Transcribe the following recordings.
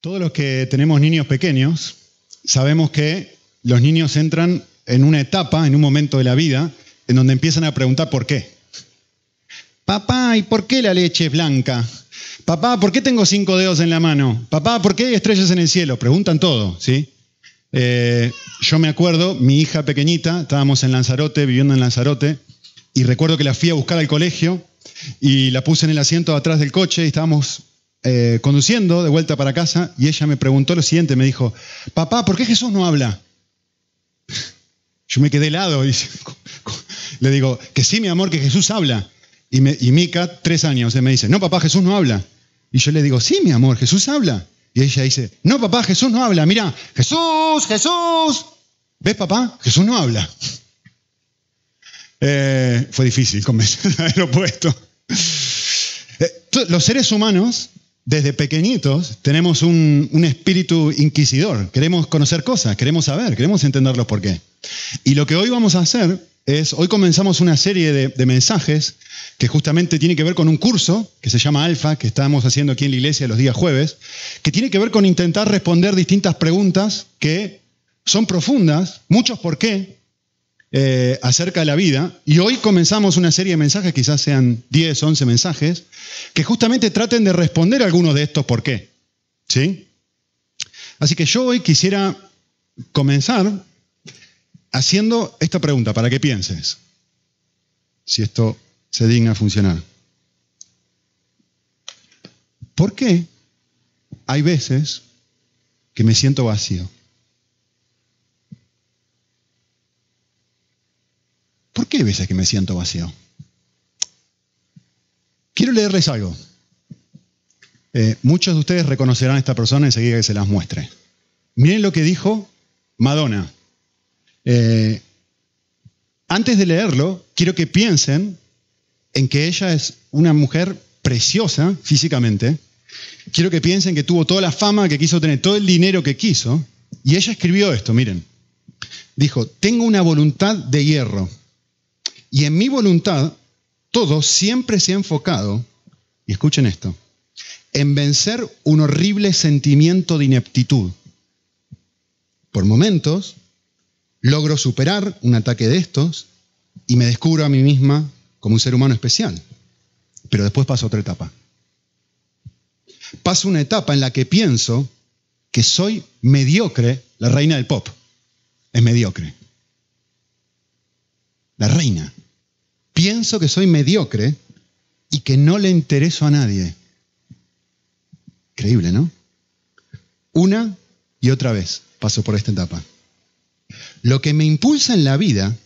Todos los que tenemos niños pequeños sabemos que los niños entran en una etapa, en un momento de la vida, en donde empiezan a preguntar por qué. Papá, ¿y por qué la leche es blanca? Papá, ¿por qué tengo cinco dedos en la mano? Papá, ¿por qué hay estrellas en el cielo? Preguntan todo, ¿sí? Eh, yo me acuerdo, mi hija pequeñita, estábamos en Lanzarote, viviendo en Lanzarote, y recuerdo que la fui a buscar al colegio y la puse en el asiento atrás del coche y estábamos eh, conduciendo de vuelta para casa y ella me preguntó lo siguiente, me dijo, papá, ¿por qué Jesús no habla? Yo me quedé helado y le digo, que sí, mi amor, que Jesús habla. Y, Mica, tres años, me dice, no, papá, Jesús no habla. Y yo le digo, sí, mi amor, Jesús habla. Y ella dice, no, papá, Jesús no habla. Mira, Jesús, Jesús. ¿Ves, papá? Jesús no habla. Eh, fue difícil convencer el opuesto. Eh, los seres humanos desde pequeñitos tenemos un, espíritu inquisidor. Queremos conocer cosas, queremos saber, queremos entenderlos por qué. Y lo que hoy vamos a hacer es, hoy comenzamos una serie de, mensajes que justamente tiene que ver con un curso que se llama Alfa, que estamos haciendo aquí en la iglesia los días jueves, que tiene que ver con intentar responder distintas preguntas que son profundas, muchos por qué, eh, acerca de la vida. Y hoy comenzamos una serie de mensajes, quizás sean 10, 11 mensajes, que justamente traten de responder algunos de estos por qué. ¿Sí? Así que yo hoy quisiera comenzar haciendo esta pregunta para que pienses si esto se digna funcionar. ¿Por qué hay veces que me siento vacío? ¿Por qué hay veces que me siento vacío? Quiero leerles algo. Eh, muchos de ustedes reconocerán a esta persona enseguida que se las muestre. Miren lo que dijo Madonna. Eh, antes de leerlo, quiero que piensen en que ella es una mujer preciosa físicamente. Quiero que piensen que tuvo toda la fama que quiso tener, todo el dinero que quiso. Y ella escribió esto, miren. Dijo, tengo una voluntad de hierro y en mi voluntad, todo siempre se ha enfocado, y escuchen esto, en vencer un horrible sentimiento de ineptitud. Por momentos, logro superar un ataque de estos y me descubro a mí misma como un ser humano especial. Pero después paso otra etapa. Paso una etapa en la que pienso que soy mediocre, la reina del pop. Es mediocre la reina. Pienso que soy mediocre y que no le intereso a nadie. Increíble, ¿no? Una y otra vez paso por esta etapa. Lo que me impulsa en la vida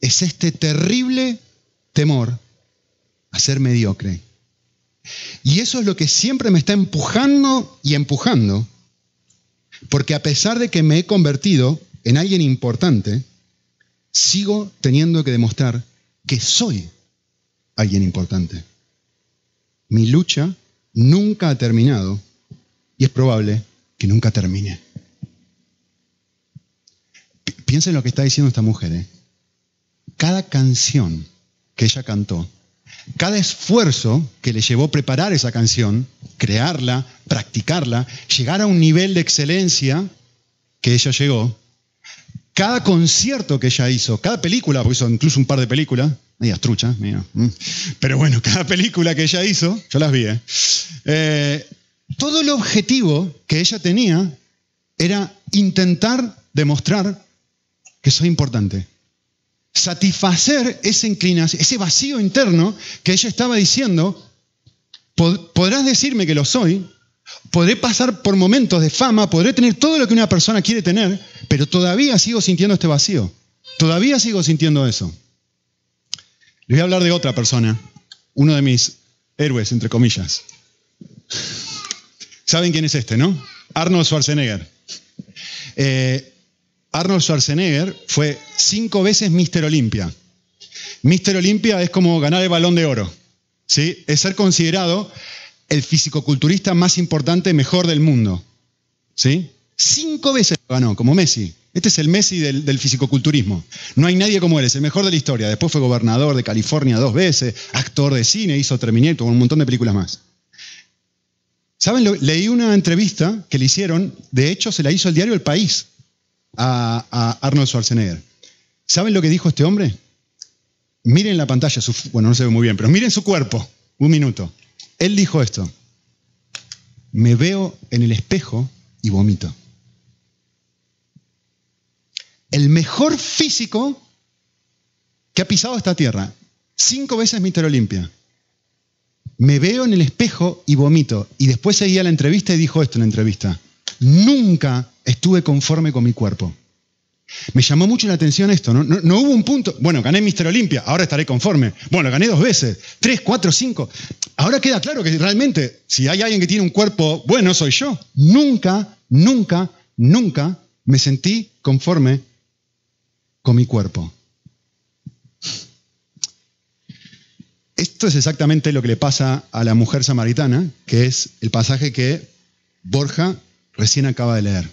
es este terrible temor a ser mediocre. Y eso es lo que siempre me está empujando y empujando, porque a pesar de que me he convertido en alguien importante, sigo teniendo que demostrar que soy alguien importante. Mi lucha nunca ha terminado y es probable que nunca termine. Piensen lo que está diciendo esta mujer. ¿eh? Cada canción que ella cantó, cada esfuerzo que le llevó preparar esa canción, crearla, practicarla, llegar a un nivel de excelencia que ella llegó, cada concierto que ella hizo, cada película, porque hizo incluso un par de películas, medias truchas, mm. pero bueno, cada película que ella hizo, yo las vi, ¿eh? Eh, todo el objetivo que ella tenía era intentar demostrar que soy importante. Satisfacer esa inclinación, ese vacío interno que ella estaba diciendo, podrás decirme que lo soy, Podré pasar por momentos de fama, podré tener todo lo que una persona quiere tener, pero todavía sigo sintiendo este vacío. Todavía sigo sintiendo eso. Les voy a hablar de otra persona, uno de mis héroes, entre comillas. ¿Saben quién es este, no? Arnold Schwarzenegger. Eh, Arnold Schwarzenegger fue cinco veces Mister Olympia. Mister Olympia es como ganar el balón de oro. ¿sí? Es ser considerado el fisicoculturista más importante, mejor del mundo. ¿Sí? Cinco veces lo ganó, como Messi. Este es el Messi del, del fisicoculturismo. No hay nadie como él, es el mejor de la historia. Después fue gobernador de California dos veces, actor de cine, hizo Terminator, un montón de películas más. ¿Saben? Leí una entrevista que le hicieron, de hecho se la hizo el diario El País a, Arnold Schwarzenegger. ¿Saben lo que dijo este hombre? Miren la pantalla, bueno, no se ve muy bien, pero miren su cuerpo, un minuto. Él dijo esto, me veo en el espejo y vomito. El mejor físico que ha pisado esta tierra, cinco veces Mister Olimpia. Me veo en el espejo y vomito. Y después seguía la entrevista y dijo esto en la entrevista. Nunca estuve conforme con mi cuerpo. Me llamó mucho la atención esto, ¿no? Hubo un punto. Bueno, gané Mister Olimpia, ahora estaré conforme. Bueno, gané dos veces, tres, cuatro, cinco. Ahora queda claro que realmente, si hay alguien que tiene un cuerpo bueno, soy yo. Nunca, nunca, nunca me sentí conforme con mi cuerpo. Esto es exactamente lo que le pasa a la mujer samaritana, que es el pasaje que Borja recién acaba de leer.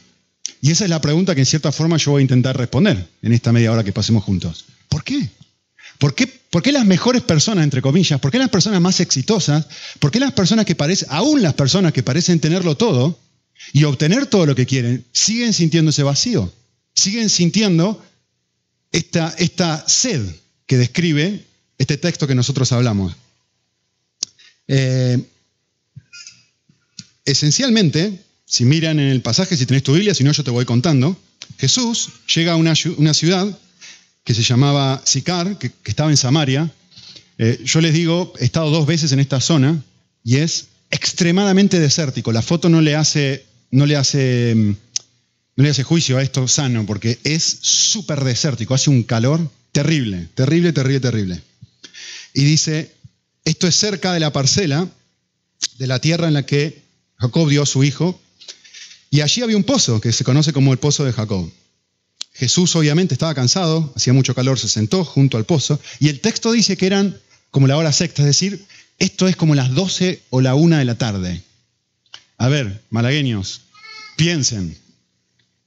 Y esa es la pregunta que en cierta forma yo voy a intentar responder en esta media hora que pasemos juntos. ¿Por qué? ¿Por qué, ¿Por qué las mejores personas, entre comillas, por qué las personas más exitosas, por qué las personas que parecen, aún las personas que parecen tenerlo todo y obtener todo lo que quieren, siguen sintiéndose vacío? Siguen sintiendo esta, esta sed que describe este texto que nosotros hablamos. Eh, esencialmente, si miran en el pasaje, si tenés tu Biblia, si no, yo te voy contando. Jesús llega a una, ciudad que se llamaba Sicar, que, estaba en Samaria. Eh, yo les digo, he estado dos veces en esta zona y es extremadamente desértico. La foto no le hace, no le hace, no le hace juicio a esto sano, porque es súper desértico, hace un calor terrible, terrible, terrible, terrible. Y dice, esto es cerca de la parcela de la tierra en la que Jacob dio a su hijo, y allí había un pozo que se conoce como el pozo de Jacob. Jesús obviamente estaba cansado, hacía mucho calor, se sentó junto al pozo y el texto dice que eran como la hora sexta, es decir, esto es como las 12 o la una de la tarde. A ver, malagueños, piensen,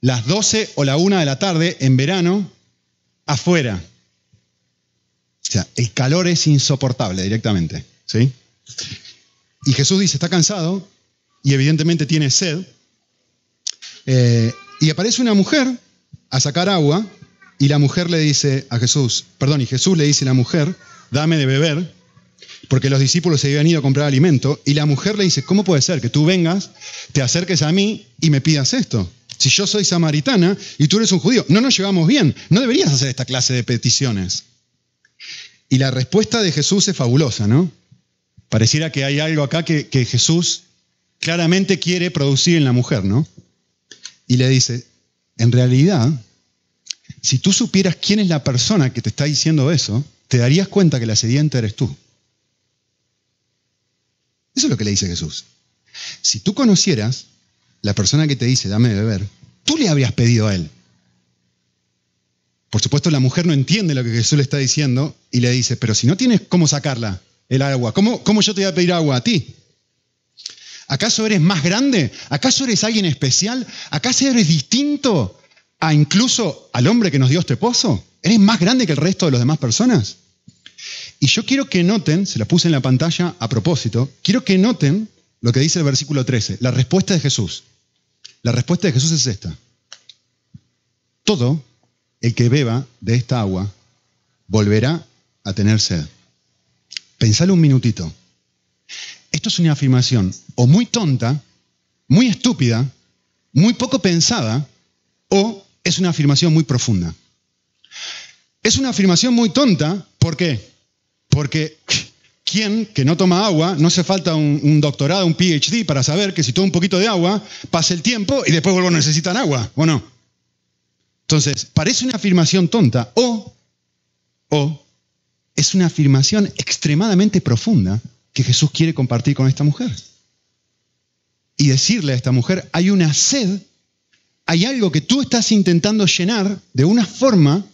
las 12 o la una de la tarde en verano, afuera. O sea, el calor es insoportable directamente, ¿sí? Y Jesús dice, está cansado y evidentemente tiene sed, eh, y aparece una mujer a sacar agua y la mujer le dice a Jesús, perdón, y Jesús le dice a la mujer, dame de beber, porque los discípulos se habían ido a comprar alimento, y la mujer le dice, ¿cómo puede ser que tú vengas, te acerques a mí y me pidas esto? Si yo soy samaritana y tú eres un judío, no nos llevamos bien, no deberías hacer esta clase de peticiones. Y la respuesta de Jesús es fabulosa, ¿no? Pareciera que hay algo acá que, que Jesús claramente quiere producir en la mujer, ¿no? Y le dice, en realidad, si tú supieras quién es la persona que te está diciendo eso, te darías cuenta que la sedienta eres tú. Eso es lo que le dice Jesús. Si tú conocieras la persona que te dice, dame de beber, tú le habrías pedido a él. Por supuesto, la mujer no entiende lo que Jesús le está diciendo y le dice, pero si no tienes cómo sacarla, el agua, ¿cómo, cómo yo te voy a pedir agua a ti? ¿Acaso eres más grande? ¿Acaso eres alguien especial? ¿Acaso eres distinto a incluso al hombre que nos dio este pozo? ¿Eres más grande que el resto de las demás personas? Y yo quiero que noten, se la puse en la pantalla a propósito, quiero que noten lo que dice el versículo 13, la respuesta de Jesús. La respuesta de Jesús es esta. Todo el que beba de esta agua volverá a tener sed. Pensalo un minutito. Esto es una afirmación o muy tonta, muy estúpida, muy poco pensada, o es una afirmación muy profunda. Es una afirmación muy tonta, ¿por qué? Porque ¿quién que no toma agua, no hace falta un, doctorado, un PhD para saber que si toma un poquito de agua, pasa el tiempo y después vuelvo necesitan agua, ¿o no? Entonces, parece una afirmación tonta o, o es una afirmación extremadamente profunda que Jesús quiere compartir con esta mujer. Y decirle a esta mujer, hay una sed, hay algo que tú estás intentando llenar de una forma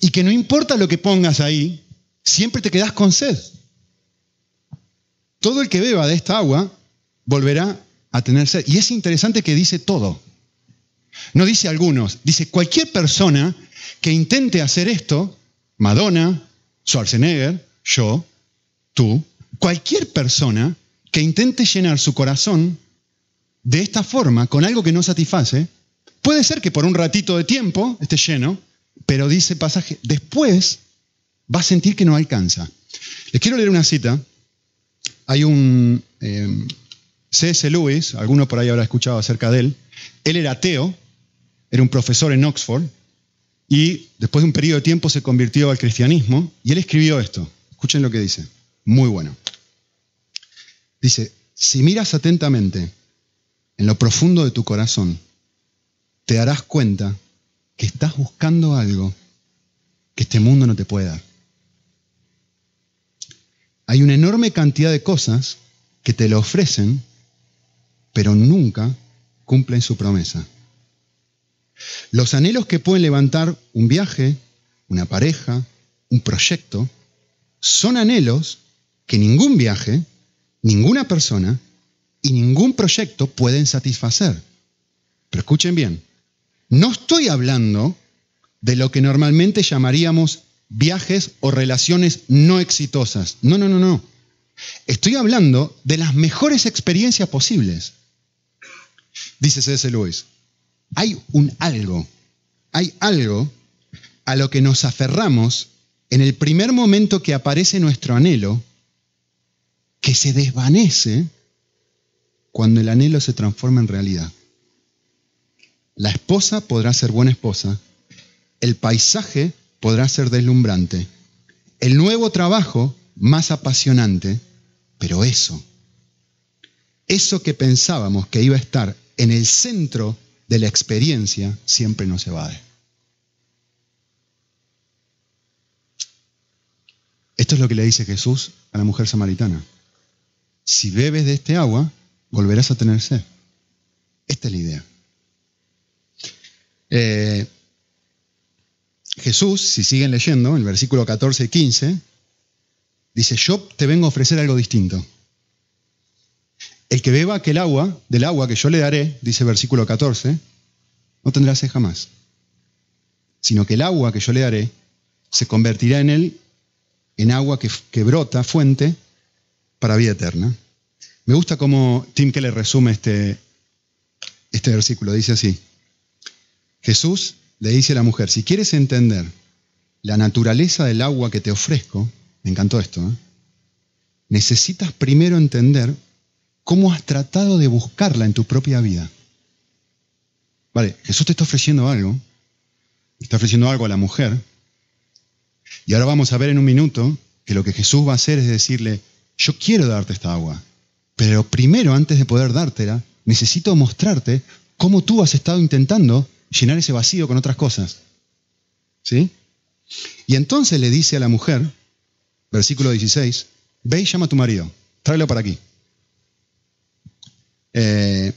y que no importa lo que pongas ahí, siempre te quedas con sed. Todo el que beba de esta agua volverá a tener sed. Y es interesante que dice todo. No dice algunos, dice cualquier persona que intente hacer esto, Madonna, Schwarzenegger, yo, tú, cualquier persona que intente llenar su corazón de esta forma, con algo que no satisface, puede ser que por un ratito de tiempo esté lleno, pero dice pasaje, después va a sentir que no alcanza. Les quiero leer una cita. Hay un eh, C.S. Lewis, alguno por ahí habrá escuchado acerca de él. Él era ateo, era un profesor en Oxford, y después de un periodo de tiempo se convirtió al cristianismo, y él escribió esto. Escuchen lo que dice. Muy bueno. Dice, si miras atentamente en lo profundo de tu corazón, te darás cuenta que estás buscando algo que este mundo no te puede dar. Hay una enorme cantidad de cosas que te lo ofrecen, pero nunca cumplen su promesa. Los anhelos que pueden levantar un viaje, una pareja, un proyecto, son anhelos que ningún viaje, ninguna persona y ningún proyecto pueden satisfacer. Pero escuchen bien, no estoy hablando de lo que normalmente llamaríamos viajes o relaciones no exitosas. No, no, no, no. Estoy hablando de las mejores experiencias posibles. Dice C.S. Lewis, hay un algo, hay algo a lo que nos aferramos en el primer momento que aparece nuestro anhelo, que se desvanece cuando el anhelo se transforma en realidad. La esposa podrá ser buena esposa, el paisaje podrá ser deslumbrante, el nuevo trabajo más apasionante, pero eso, eso que pensábamos que iba a estar en el centro de la experiencia, siempre nos evade. Esto es lo que le dice Jesús a la mujer samaritana. Si bebes de este agua, volverás a tener sed. Esta es la idea. Eh, Jesús, si siguen leyendo, en el versículo 14 y 15, dice, yo te vengo a ofrecer algo distinto. El que beba aquel agua, del agua que yo le daré, dice versículo 14, no tendrá sed jamás, sino que el agua que yo le daré se convertirá en él en agua que brota, fuente, para vida eterna. Me gusta cómo Tim Keller resume este, este versículo. Dice así, Jesús le dice a la mujer, si quieres entender la naturaleza del agua que te ofrezco, me encantó esto, ¿eh? necesitas primero entender cómo has tratado de buscarla en tu propia vida. Vale, Jesús te está ofreciendo algo, está ofreciendo algo a la mujer, y ahora vamos a ver en un minuto que lo que Jesús va a hacer es decirle, yo quiero darte esta agua, pero primero, antes de poder dártela, necesito mostrarte cómo tú has estado intentando llenar ese vacío con otras cosas. ¿Sí? Y entonces le dice a la mujer, versículo 16, ve y llama a tu marido, tráelo para aquí. Eh,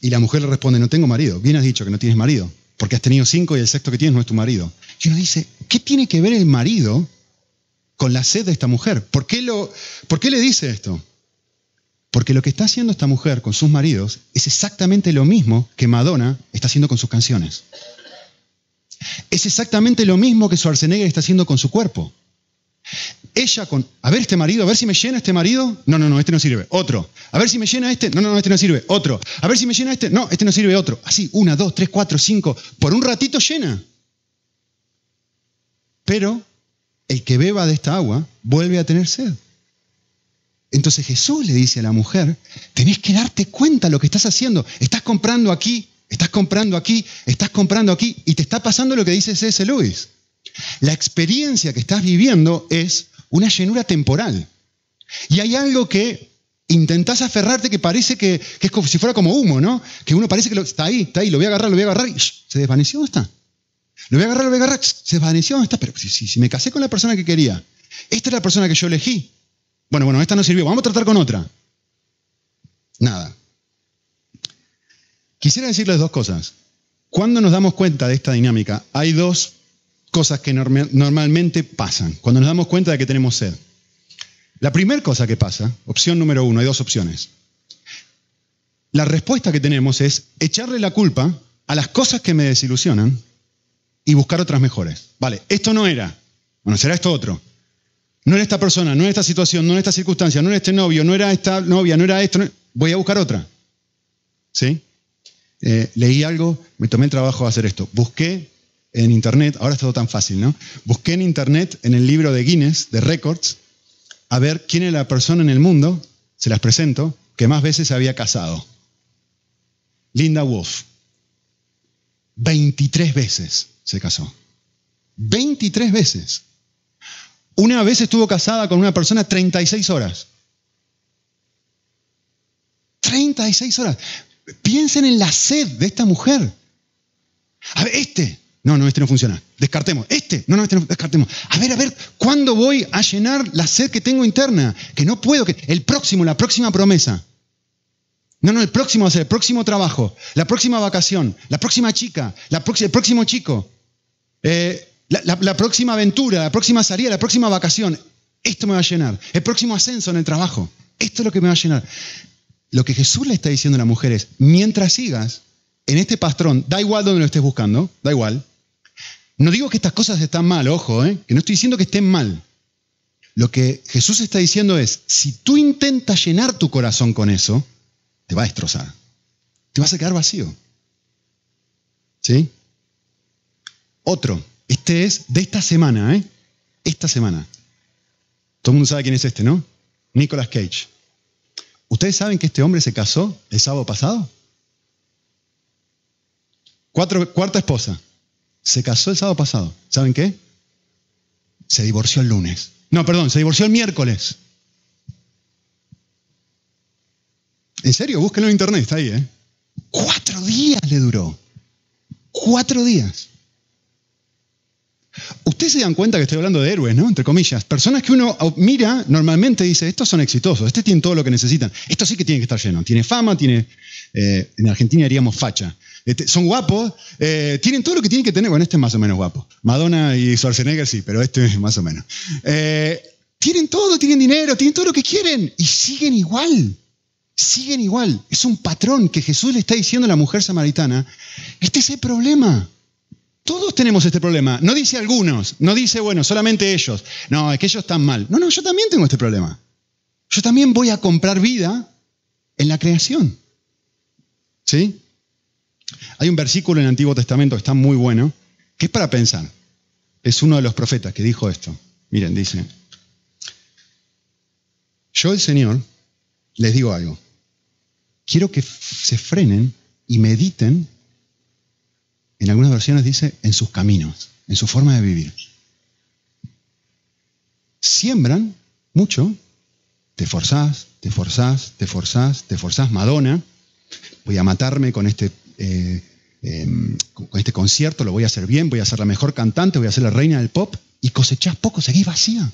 y la mujer le responde, no tengo marido. Bien has dicho que no tienes marido, porque has tenido cinco y el sexto que tienes no es tu marido. Y uno dice, ¿qué tiene que ver el marido con la sed de esta mujer? ¿Por qué, lo, ¿por qué le dice esto? Porque lo que está haciendo esta mujer con sus maridos es exactamente lo mismo que Madonna está haciendo con sus canciones. Es exactamente lo mismo que Schwarzenegger está haciendo con su cuerpo. Ella con, a ver este marido, a ver si me llena este marido. No, no, no, este no sirve. Otro. A ver si me llena este. No, no, no, este no sirve. Otro. A ver si me llena este. No, este no sirve. Otro. Así, una, dos, tres, cuatro, cinco. Por un ratito llena. Pero el que beba de esta agua vuelve a tener sed. Entonces Jesús le dice a la mujer, tenés que darte cuenta de lo que estás haciendo. Estás comprando aquí, estás comprando aquí, estás comprando aquí, y te está pasando lo que dice C.S. Lewis. La experiencia que estás viviendo es una llenura temporal. Y hay algo que intentás aferrarte que parece que, es como si fuera como humo, ¿no? Que uno parece que está ahí, está ahí, lo voy a agarrar, lo voy a agarrar, y se desvaneció, ¿dónde está? Lo voy a agarrar, lo voy a agarrar, se desvaneció, ¿dónde está? Pero si, si me casé con la persona que quería, esta es la persona que yo elegí, bueno, bueno, esta no sirvió, vamos a tratar con otra. Nada. Quisiera decirles dos cosas. Cuando nos damos cuenta de esta dinámica, hay dos cosas que normalmente pasan cuando nos damos cuenta de que tenemos sed. La primera cosa que pasa, opción número uno, hay dos opciones. La respuesta que tenemos es echarle la culpa a las cosas que me desilusionan y buscar otras mejores. Vale, esto no era. Bueno, será esto otro. No era esta persona, no era esta situación, no era esta circunstancia, no era este novio, no era esta novia, no era esto. Voy a buscar otra. ¿sí? Eh, leí algo, me tomé el trabajo de hacer esto. Busqué en internet, ahora es todo tan fácil, ¿no? Busqué en internet, en el libro de Guinness, de Records, a ver quién es la persona en el mundo, se las presento, que más veces se había casado. Linda Wolf. 23 veces se casó. 23 veces. Una vez estuvo casada con una persona 36 horas. 36 horas. Piensen en la sed de esta mujer. A ver, este. No, no, este no funciona. Descartemos. Este. No, no, este no. Descartemos. A ver, a ver, ¿cuándo voy a llenar la sed que tengo interna? Que no puedo. Que... El próximo, la próxima promesa. No, no, el próximo va a ser el próximo trabajo, la próxima vacación, la próxima chica, la el próximo chico, eh, la, próxima aventura, la próxima salida, la próxima vacación. Esto me va a llenar. El próximo ascenso en el trabajo. Esto es lo que me va a llenar. Lo que Jesús le está diciendo a la mujer es, mientras sigas en este patrón, da igual donde lo estés buscando, da igual. No digo que estas cosas están mal, ojo, ¿eh? que no estoy diciendo que estén mal. Lo que Jesús está diciendo es, si tú intentas llenar tu corazón con eso, te va a destrozar. Te vas a quedar vacío. ¿Sí? Otro, este es de esta semana, ¿eh? Esta semana. Todo el mundo sabe quién es este, ¿no? Nicolas Cage. ¿Ustedes saben que este hombre se casó el sábado pasado? cuarta esposa. Se casó el sábado pasado. ¿Saben qué? Se divorció el lunes. No, perdón, se divorció el miércoles. En serio, búsquenlo en internet, está ahí, ¿eh? Cuatro días le duró. Cuatro días. Ustedes se dan cuenta que estoy hablando de héroes, ¿no? Entre comillas. Personas que uno mira normalmente dice, estos son exitosos, este tiene todo lo que necesitan. Esto sí que tiene que estar lleno. Tiene fama, tiene, eh, en Argentina diríamos facha. Este, son guapos, eh, tienen todo lo que tienen que tener. Bueno, este es más o menos guapo. Madonna y Schwarzenegger sí, pero este es más o menos. Eh, tienen todo, tienen dinero, tienen todo lo que quieren y siguen igual. Siguen igual. Es un patrón que Jesús le está diciendo a la mujer samaritana. Este es el problema. Todos tenemos este problema. No dice algunos, no dice, bueno, solamente ellos. No, es que ellos están mal. No, no, yo también tengo este problema. Yo también voy a comprar vida en la creación. ¿Sí? Hay un versículo en el Antiguo Testamento que está muy bueno, que es para pensar. Es uno de los profetas que dijo esto. Miren, dice, yo el Señor les digo algo. Quiero que se frenen y mediten en algunas versiones dice en sus caminos, en su forma de vivir. Siembran mucho, te forzás, te forzás, te forzás, te forzás, Madonna, voy a matarme con este, eh, em, con este concierto, lo voy a hacer bien, voy a ser la mejor cantante, voy a ser la reina del pop, y cosechás poco, seguís vacía.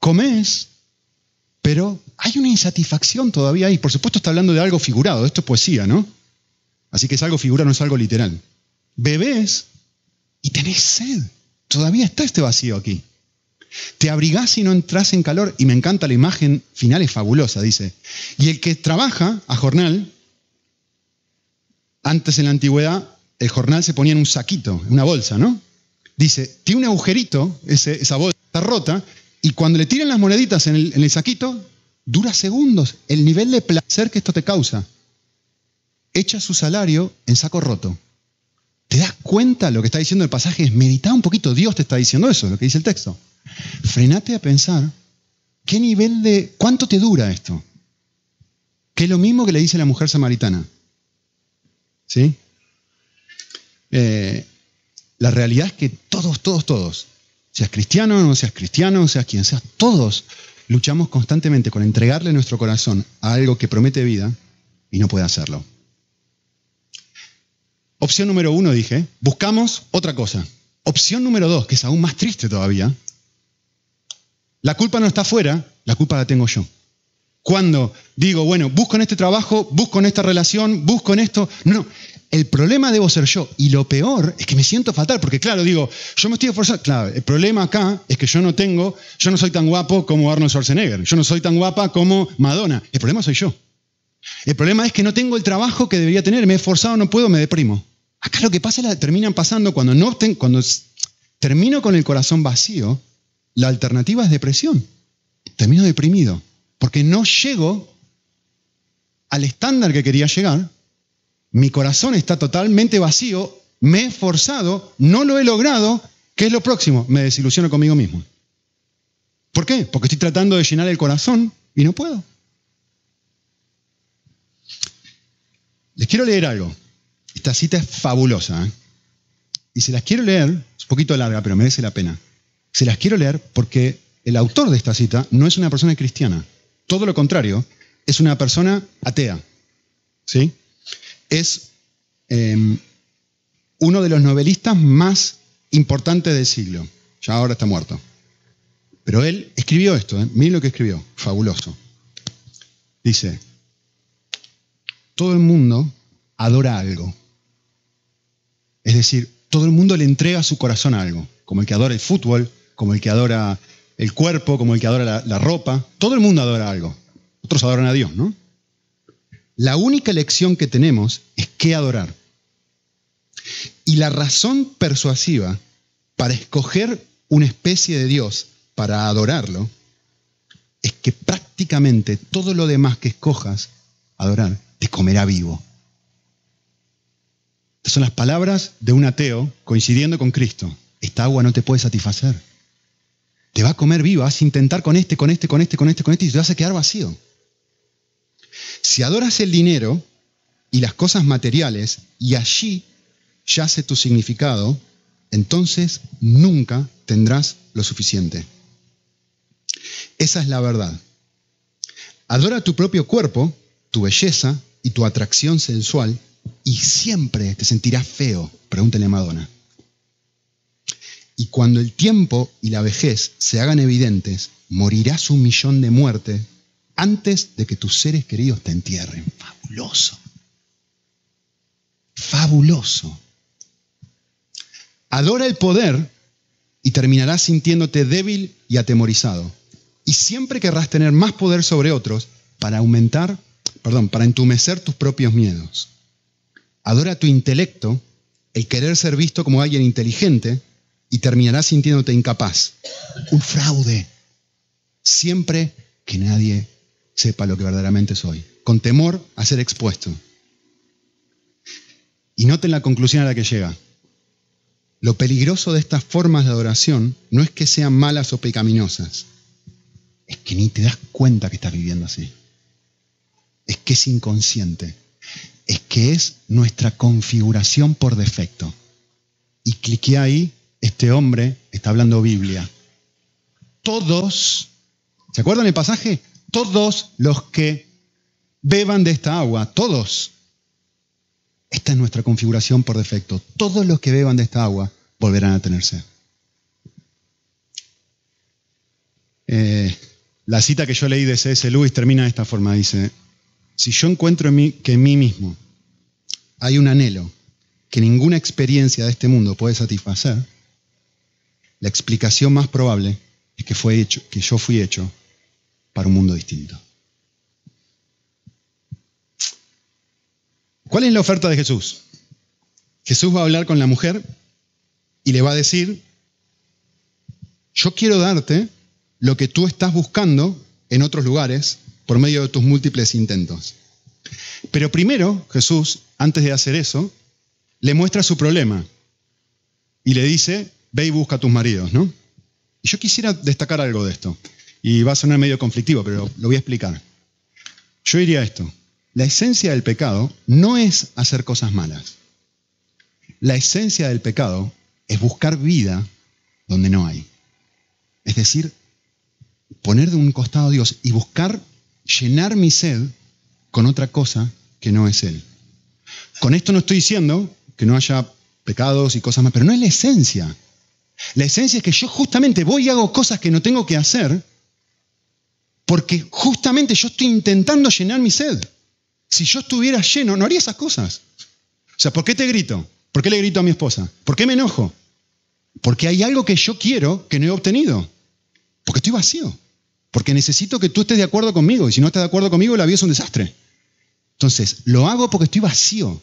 Comés, pero hay una insatisfacción todavía ahí. Por supuesto está hablando de algo figurado, esto es poesía, ¿no? Así que es algo figura, no es algo literal. Bebés y tenés sed. Todavía está este vacío aquí. Te abrigás y no entras en calor. Y me encanta la imagen final, es fabulosa, dice. Y el que trabaja a jornal, antes en la antigüedad, el jornal se ponía en un saquito, en una bolsa, ¿no? Dice, tiene un agujerito, esa bolsa está rota, y cuando le tiran las moneditas en el, en el saquito, dura segundos el nivel de placer que esto te causa echa su salario en saco roto. ¿Te das cuenta? Lo que está diciendo el pasaje es medita un poquito. Dios te está diciendo eso, lo que dice el texto. Frenate a pensar qué nivel de. ¿Cuánto te dura esto? Que es lo mismo que le dice la mujer samaritana. ¿Sí? Eh, la realidad es que todos, todos, todos, seas cristiano o no seas cristiano, seas quien seas, todos luchamos constantemente con entregarle nuestro corazón a algo que promete vida y no puede hacerlo. Opción número uno, dije, buscamos otra cosa. Opción número dos, que es aún más triste todavía, la culpa no está afuera, la culpa la tengo yo. Cuando digo, bueno, busco en este trabajo, busco en esta relación, busco en esto, no, el problema debo ser yo. Y lo peor es que me siento fatal, porque claro, digo, yo me estoy esforzando. Claro, el problema acá es que yo no tengo, yo no soy tan guapo como Arnold Schwarzenegger, yo no soy tan guapa como Madonna. El problema soy yo. El problema es que no tengo el trabajo que debería tener, me he esforzado, no puedo, me deprimo. Acá lo que pasa, la terminan pasando cuando, no cuando termino con el corazón vacío, la alternativa es depresión. Termino deprimido, porque no llego al estándar que quería llegar, mi corazón está totalmente vacío, me he esforzado, no lo he logrado, ¿qué es lo próximo? Me desilusiono conmigo mismo. ¿Por qué? Porque estoy tratando de llenar el corazón y no puedo. Les quiero leer algo. Esta cita es fabulosa. ¿eh? Y se las quiero leer, es un poquito larga, pero merece la pena. Se las quiero leer porque el autor de esta cita no es una persona cristiana. Todo lo contrario, es una persona atea. ¿Sí? Es em, uno de los novelistas más importantes del siglo. Ya ahora está muerto. Pero él escribió esto, ¿eh? miren lo que escribió, fabuloso. Dice, todo el mundo adora algo. Es decir, todo el mundo le entrega su corazón algo, como el que adora el fútbol, como el que adora el cuerpo, como el que adora la, la ropa. Todo el mundo adora algo. Otros adoran a Dios, ¿no? La única elección que tenemos es qué adorar. Y la razón persuasiva para escoger una especie de Dios para adorarlo es que prácticamente todo lo demás que escojas adorar te comerá vivo. Son las palabras de un ateo coincidiendo con Cristo. Esta agua no te puede satisfacer. Te va a comer vivo, vas a intentar con este, con este, con este, con este, con este y te vas a quedar vacío. Si adoras el dinero y las cosas materiales y allí yace tu significado, entonces nunca tendrás lo suficiente. Esa es la verdad. Adora tu propio cuerpo, tu belleza y tu atracción sensual y siempre te sentirás feo, pregúntale a Madonna. Y cuando el tiempo y la vejez se hagan evidentes, morirás un millón de muertes antes de que tus seres queridos te entierren. Fabuloso. Fabuloso. Adora el poder y terminarás sintiéndote débil y atemorizado. Y siempre querrás tener más poder sobre otros para aumentar, perdón, para entumecer tus propios miedos. Adora tu intelecto, el querer ser visto como alguien inteligente, y terminarás sintiéndote incapaz. Un fraude. Siempre que nadie sepa lo que verdaderamente soy, con temor a ser expuesto. Y noten la conclusión a la que llega. Lo peligroso de estas formas de adoración no es que sean malas o pecaminosas, es que ni te das cuenta que estás viviendo así. Es que es inconsciente. Es que es nuestra configuración por defecto. Y cliqué ahí, este hombre está hablando Biblia. Todos, ¿se acuerdan el pasaje? todos los que beban de esta agua, todos. Esta es nuestra configuración por defecto. Todos los que beban de esta agua volverán a tener sed. Eh, la cita que yo leí de C.S. Lewis termina de esta forma. Dice, si yo encuentro en mí, que en mí mismo hay un anhelo que ninguna experiencia de este mundo puede satisfacer, la explicación más probable es que, fue hecho, que yo fui hecho para un mundo distinto. ¿Cuál es la oferta de Jesús? Jesús va a hablar con la mujer y le va a decir, yo quiero darte lo que tú estás buscando en otros lugares por medio de tus múltiples intentos. Pero primero Jesús, antes de hacer eso, le muestra su problema y le dice, ve y busca a tus maridos, ¿no? Y yo quisiera destacar algo de esto. Y va a sonar medio conflictivo, pero lo voy a explicar. Yo diría esto. La esencia del pecado no es hacer cosas malas. La esencia del pecado es buscar vida donde no hay. Es decir, poner de un costado a Dios y buscar llenar mi sed con otra cosa que no es Él. Con esto no estoy diciendo que no haya pecados y cosas más, pero no es la esencia. La esencia es que yo justamente voy y hago cosas que no tengo que hacer porque justamente yo estoy intentando llenar mi sed. Si yo estuviera lleno, no haría esas cosas. O sea, ¿por qué te grito? ¿Por qué le grito a mi esposa? ¿Por qué me enojo? Porque hay algo que yo quiero que no he obtenido. Porque estoy vacío. Porque necesito que tú estés de acuerdo conmigo. Y si no estás de acuerdo conmigo, la vida es un desastre. Entonces, lo hago porque estoy vacío.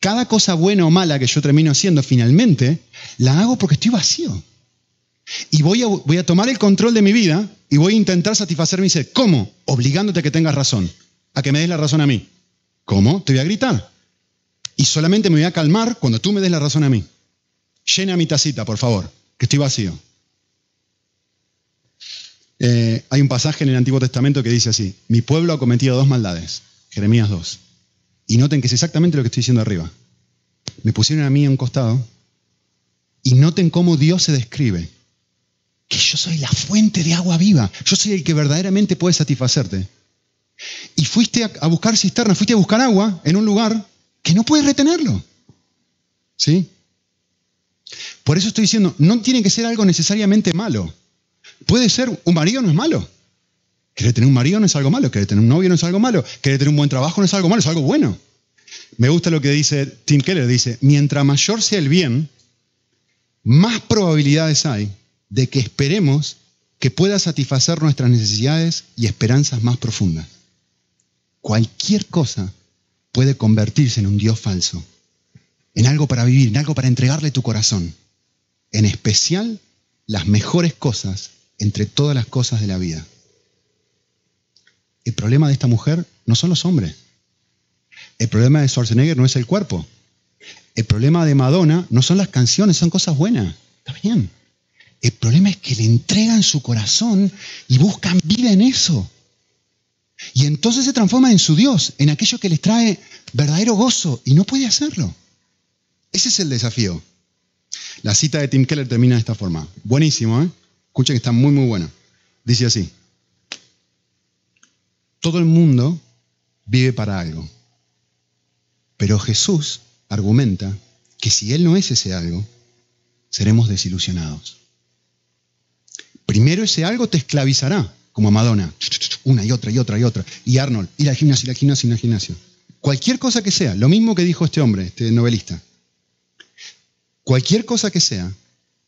Cada cosa buena o mala que yo termino haciendo finalmente, la hago porque estoy vacío. Y voy a, tomar el control de mi vida y voy a intentar satisfacer mi sed. ¿Cómo? Obligándote a que tengas razón, a que me des la razón a mí. ¿Cómo? Te voy a gritar. Y solamente me voy a calmar cuando tú me des la razón a mí. Llena mi tacita, por favor, que estoy vacío. Eh, hay un pasaje en el Antiguo Testamento que dice así, mi pueblo ha cometido dos maldades, Jeremías 2. Y noten que es exactamente lo que estoy diciendo arriba. Me pusieron a mí a un costado y noten cómo Dios se describe. Que yo soy la fuente de agua viva. Yo soy el que verdaderamente puede satisfacerte. Y fuiste a buscar cisterna, fuiste a buscar agua en un lugar que no puedes retenerlo. ¿Sí? Por eso estoy diciendo, no tiene que ser algo necesariamente malo. Puede ser, un marido no es malo. Querer tener un marido no es algo malo, querer tener un novio no es algo malo, querer tener un buen trabajo no es algo malo, es algo bueno. Me gusta lo que dice Tim Keller, dice, mientras mayor sea el bien, más probabilidades hay de que esperemos que pueda satisfacer nuestras necesidades y esperanzas más profundas. Cualquier cosa puede convertirse en un Dios falso, en algo para vivir, en algo para entregarle tu corazón, en especial las mejores cosas entre todas las cosas de la vida. El problema de esta mujer no son los hombres. El problema de Schwarzenegger no es el cuerpo. El problema de Madonna no son las canciones, son cosas buenas. Está bien. El problema es que le entregan su corazón y buscan vida en eso. Y entonces se transforma en su Dios, en aquello que les trae verdadero gozo, y no puede hacerlo. Ese es el desafío. La cita de Tim Keller termina de esta forma. Buenísimo, ¿eh? Escuchen que está muy, muy bueno. Dice así. Todo el mundo vive para algo. Pero Jesús argumenta que si Él no es ese algo, seremos desilusionados. Primero ese algo te esclavizará, como a Madonna. Una y otra y otra y otra. Y Arnold, ir al gimnasio, ir al gimnasio, ir al gimnasio. Cualquier cosa que sea, lo mismo que dijo este hombre, este novelista. Cualquier cosa que sea,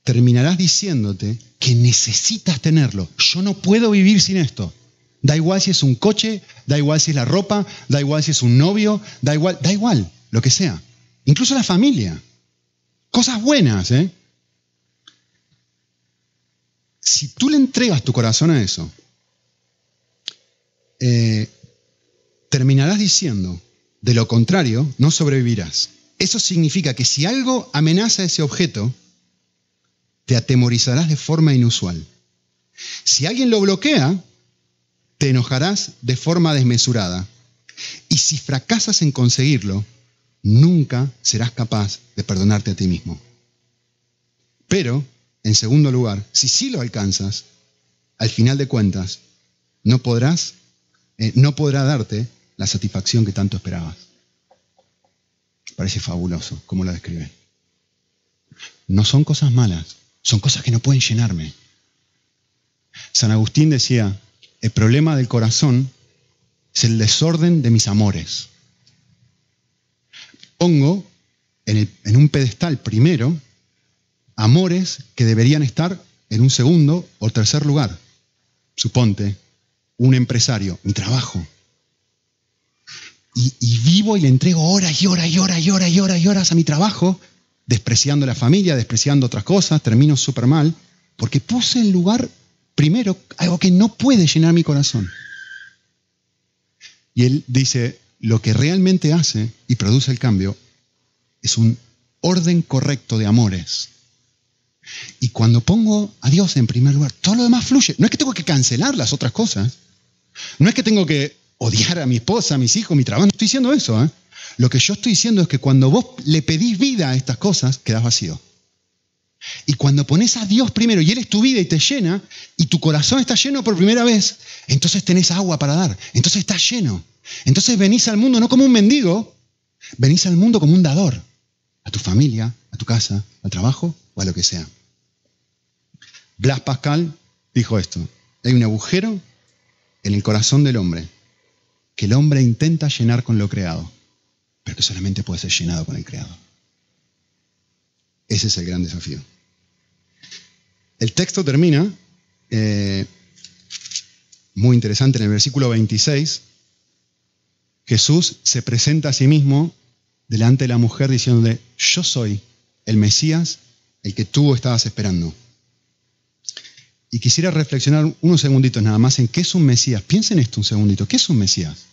terminarás diciéndote que necesitas tenerlo. Yo no puedo vivir sin esto. Da igual si es un coche, da igual si es la ropa, da igual si es un novio, da igual, da igual, lo que sea. Incluso la familia. Cosas buenas, ¿eh? Si tú le entregas tu corazón a eso, eh, terminarás diciendo, de lo contrario, no sobrevivirás. Eso significa que si algo amenaza ese objeto, te atemorizarás de forma inusual. Si alguien lo bloquea, te enojarás de forma desmesurada. Y si fracasas en conseguirlo, nunca serás capaz de perdonarte a ti mismo. Pero, en segundo lugar, si sí lo alcanzas, al final de cuentas, no podrás, eh, no podrá darte la satisfacción que tanto esperabas. Parece fabuloso cómo lo describe. No son cosas malas, son cosas que no pueden llenarme. San Agustín decía, el problema del corazón es el desorden de mis amores. Pongo en, un pedestal primero amores que deberían estar en un segundo o tercer lugar. Suponte, un empresario, mi trabajo. Y, y, vivo y le entrego horas y horas y horas y horas y horas y horas a mi trabajo despreciando la familia, despreciando otras cosas, termino súper mal, porque puse en lugar primero algo que no puede llenar mi corazón. Y él dice, lo que realmente hace y produce el cambio es un orden correcto de amores. Y cuando pongo a Dios en primer lugar, todo lo demás fluye. No es que tengo que cancelar las otras cosas. No es que tengo que odiar a mi esposa, a mis hijos, mi trabajo. No estoy diciendo eso. ¿eh? Lo que yo estoy diciendo es que cuando vos le pedís vida a estas cosas, quedás vacío. Y cuando pones a Dios primero y Él es tu vida y te llena, y tu corazón está lleno por primera vez, entonces tenés agua para dar, entonces estás lleno. Entonces venís al mundo no como un mendigo, venís al mundo como un dador, a tu familia, a tu casa, al trabajo o a lo que sea. Blas Pascal dijo esto, hay un agujero en el corazón del hombre que el hombre intenta llenar con lo creado pero que solamente puede ser llenado con el Creador. Ese es el gran desafío. El texto termina, eh, muy interesante, en el versículo 26, Jesús se presenta a sí mismo delante de la mujer diciéndole, yo soy el Mesías, el que tú estabas esperando. Y quisiera reflexionar unos segunditos nada más en qué es un Mesías. Piensen esto un segundito, ¿qué es un Mesías?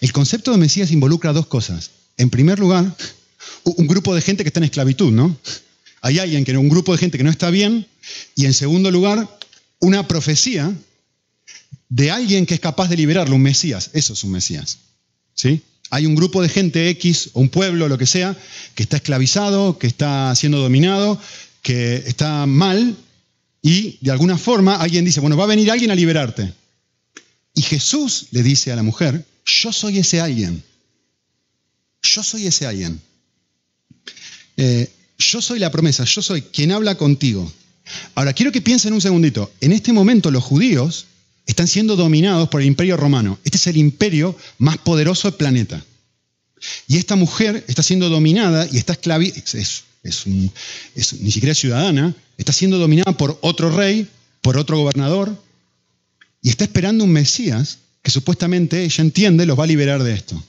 El concepto de Mesías involucra dos cosas. En primer lugar, un grupo de gente que está en esclavitud, ¿no? Hay alguien que un grupo de gente que no está bien y en segundo lugar, una profecía de alguien que es capaz de liberarlo, un Mesías. Eso es un Mesías. ¿Sí? Hay un grupo de gente X o un pueblo, lo que sea, que está esclavizado, que está siendo dominado, que está mal y de alguna forma alguien dice, bueno, va a venir alguien a liberarte. Y Jesús le dice a la mujer, yo soy ese alguien. Yo soy ese alguien. Eh, yo soy la promesa, yo soy quien habla contigo. Ahora, quiero que piensen un segundito. En este momento los judíos están siendo dominados por el imperio romano. Este es el imperio más poderoso del planeta. Y esta mujer está siendo dominada y está esclavizada, es, ni siquiera ciudadana, está siendo dominada por otro rey, por otro gobernador, y está esperando un Mesías que supuestamente ella entiende los va a liberar de esto.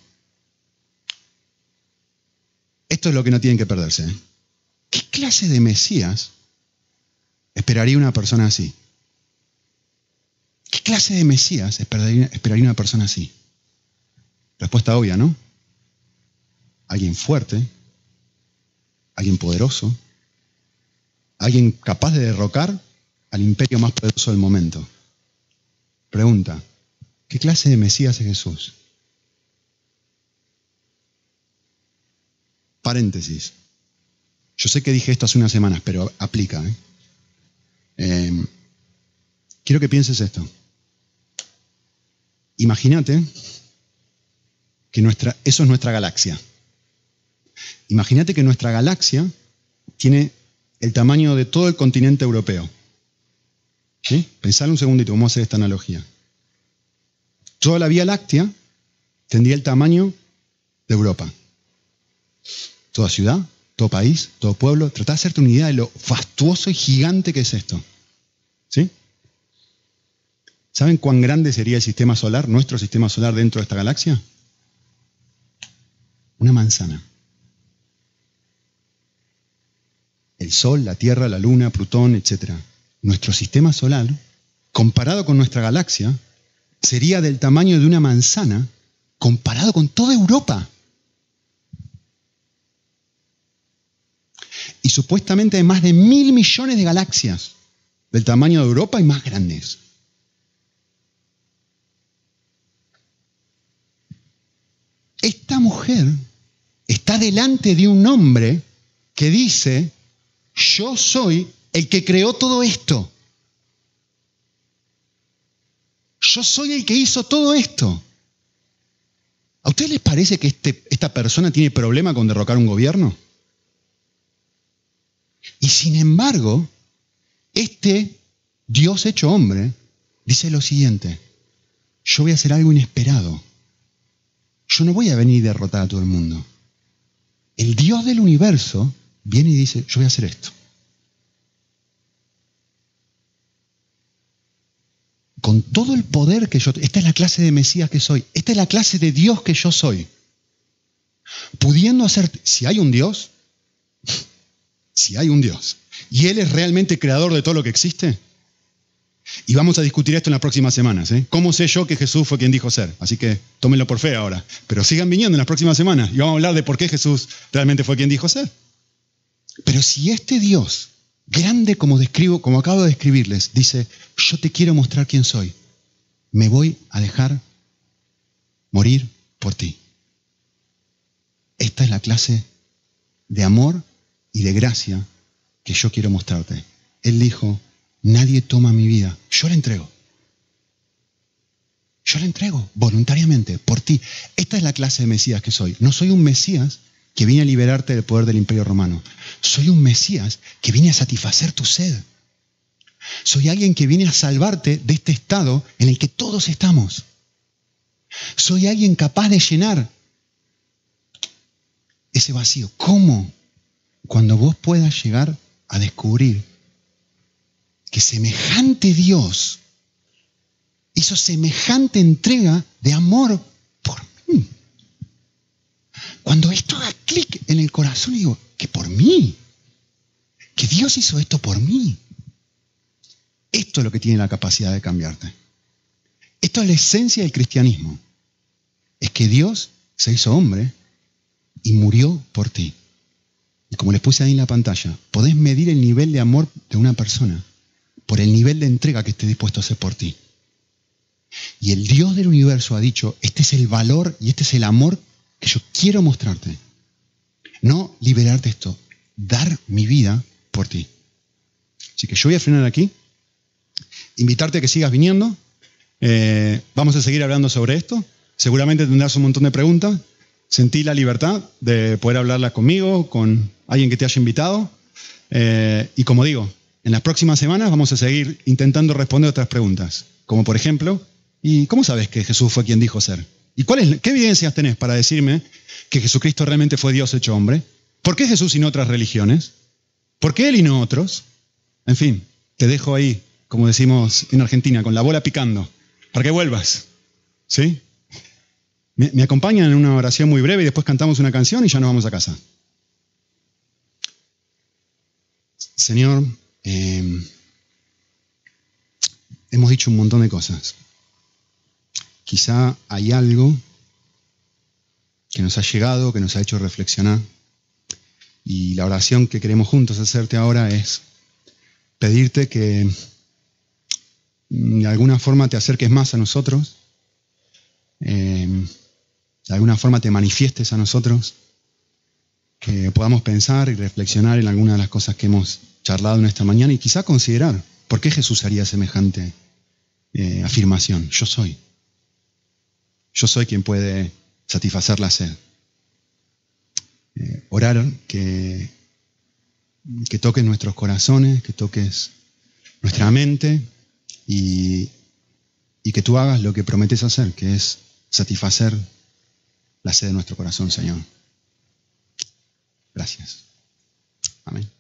Esto es lo que no tienen que perderse. ¿eh? ¿Qué clase de Mesías esperaría una persona así? ¿Qué clase de Mesías esperaría, una persona así? Respuesta obvia, ¿no? Alguien fuerte, alguien poderoso, alguien capaz de derrocar al imperio más poderoso del momento. Pregunta, ¿qué clase de Mesías es Jesús? Paréntesis. Yo sé que dije esto hace unas semanas, pero aplica. ¿eh? Eh, quiero que pienses esto. Imagínate que nuestra, eso es nuestra galaxia. Imagínate que nuestra galaxia tiene el tamaño de todo el continente europeo. ¿Sí? Un segundito, vamos a hacer esta analogía. Toda la Vía Láctea tendría el tamaño de Europa. Toda ciudad, todo país, todo pueblo. Trata de hacerte una idea de lo fastuoso y gigante que es esto. ¿Sí? ¿Saben cuán grande sería el sistema solar, nuestro sistema solar dentro de esta galaxia? Una manzana. El Sol, la Tierra, la Luna, Plutón, etc. Nuestro sistema solar, comparado con nuestra galaxia, sería del tamaño de una manzana comparado con toda Europa. Y supuestamente hay más de mil millones de galaxias del tamaño de Europa y más grandes. esta mujer está delante de un hombre que dice, yo soy el que creó todo esto. Yo soy el que hizo todo esto. ¿A ustedes les parece que este, esta persona tiene problema con derrocar un gobierno? Y sin embargo, este Dios hecho hombre dice lo siguiente, yo voy a hacer algo inesperado yo no voy a venir y derrotar a todo el mundo. El Dios del universo viene y dice, yo voy a hacer esto. Con todo el poder que yo... Esta es la clase de Mesías que soy. Esta es la clase de Dios que yo soy. Pudiendo hacer... Si hay un Dios, si hay un Dios, y Él es realmente creador de todo lo que existe, y vamos a discutir esto en las próximas semanas. ¿eh? ¿Cómo sé yo que Jesús fue quien dijo ser? Así que tómenlo por fe ahora. Pero sigan viniendo en las próximas semanas y vamos a hablar de por qué Jesús realmente fue quien dijo ser. Pero si este Dios, grande como describo, como acabo de describirles, dice, yo te quiero mostrar quién soy, me voy a dejar morir por ti. Esta es la clase de amor y de gracia que yo quiero mostrarte. Él dijo, Nadie toma mi vida. Yo la entrego. Yo la entrego voluntariamente, por ti. Esta es la clase de Mesías que soy. No soy un Mesías que viene a liberarte del poder del imperio romano. Soy un Mesías que viene a satisfacer tu sed. Soy alguien que viene a salvarte de este estado en el que todos estamos. Soy alguien capaz de llenar ese vacío. ¿Cómo? Cuando vos puedas llegar a descubrir que semejante Dios hizo semejante entrega de amor. Cuando esto haga clic en el corazón, digo, que por mí, que Dios hizo esto por mí. Esto es lo que tiene la capacidad de cambiarte. Esto es la esencia del cristianismo. es que Dios se hizo hombre y murió por ti. Y como les puse ahí en la pantalla, podés medir el nivel de amor de una persona por el nivel de entrega que esté dispuesto a hacer por ti. Y el Dios del universo ha dicho, este es el valor y este es el amor que yo quiero mostrarte. No liberarte esto, dar mi vida por ti. Así que yo voy a frenar aquí, invitarte a que sigas viniendo. Eh, vamos a seguir hablando sobre esto. Seguramente tendrás un montón de preguntas. Sentí la libertad de poder hablarla conmigo, con alguien que te haya invitado. Eh, y como digo, en las próximas semanas vamos a seguir intentando responder otras preguntas, como por ejemplo, ¿y cómo sabes que Jesús fue quien dijo ser? ¿Y cuáles, qué evidencias tenés para decirme que Jesucristo realmente fue Dios hecho hombre? ¿Por qué Jesús y no otras religiones? ¿Por qué Él y no otros? En fin, te dejo ahí, como decimos en Argentina, con la bola picando, para que vuelvas. ¿Sí? Me, acompañan en una oración muy breve y después cantamos una canción y ya nos vamos a casa. Señor, eh, hemos dicho un montón de cosas. Quizá hay algo que nos ha llegado, que nos ha hecho reflexionar. Y la oración que queremos juntos hacerte ahora es pedirte que de alguna forma te acerques más a nosotros. Eh, de alguna forma te manifiestes a nosotros, que podamos pensar y reflexionar en algunas de las cosas que hemos charlado en esta mañana y quizá considerar por qué Jesús haría semejante eh, afirmación. Yo soy. Yo soy quien puede satisfacer la sed. Eh, orar que, que toques nuestros corazones, que toques nuestra mente y, y que tú hagas lo que prometes hacer, que es satisfacer la sed de nuestro corazón, Señor. Gracias. Amén.